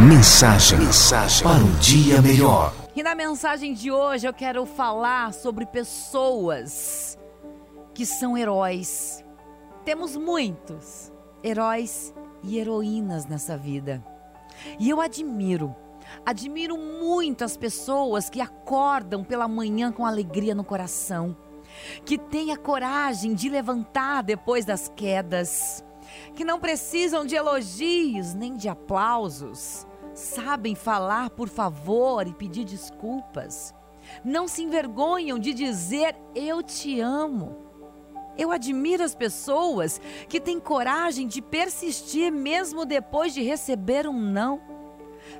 Mensagem, mensagem para um dia melhor. E na mensagem de hoje eu quero falar sobre pessoas que são heróis. Temos muitos heróis e heroínas nessa vida. E eu admiro, admiro muito as pessoas que acordam pela manhã com alegria no coração, que têm a coragem de levantar depois das quedas que não precisam de elogios nem de aplausos, sabem falar por favor e pedir desculpas, não se envergonham de dizer eu te amo. Eu admiro as pessoas que têm coragem de persistir mesmo depois de receber um não.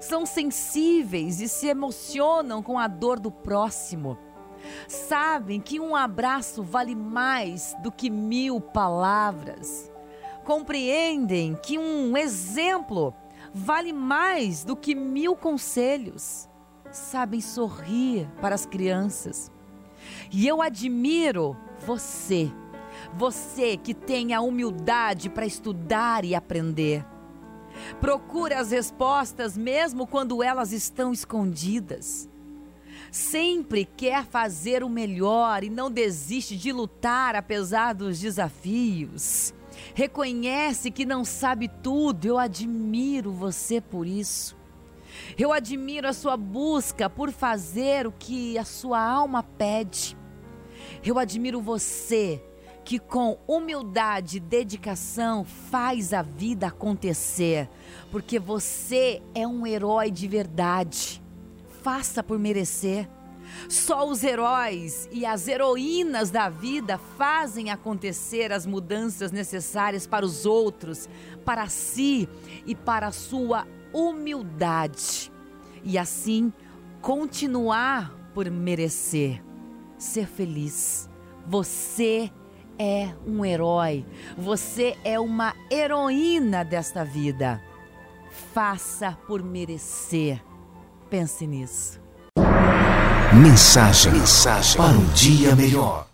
São sensíveis e se emocionam com a dor do próximo. Sabem que um abraço vale mais do que mil palavras compreendem que um exemplo vale mais do que mil conselhos. Sabem sorrir para as crianças. E eu admiro você, você que tem a humildade para estudar e aprender. Procure as respostas mesmo quando elas estão escondidas. Sempre quer fazer o melhor e não desiste de lutar apesar dos desafios reconhece que não sabe tudo. Eu admiro você por isso. Eu admiro a sua busca por fazer o que a sua alma pede. Eu admiro você que com humildade e dedicação faz a vida acontecer, porque você é um herói de verdade. Faça por merecer. Só os heróis e as heroínas da vida fazem acontecer as mudanças necessárias para os outros, para si e para a sua humildade. E assim continuar por merecer ser feliz. Você é um herói, você é uma heroína desta vida. Faça por merecer. Pense nisso. Mensagem, mensagem para um dia melhor.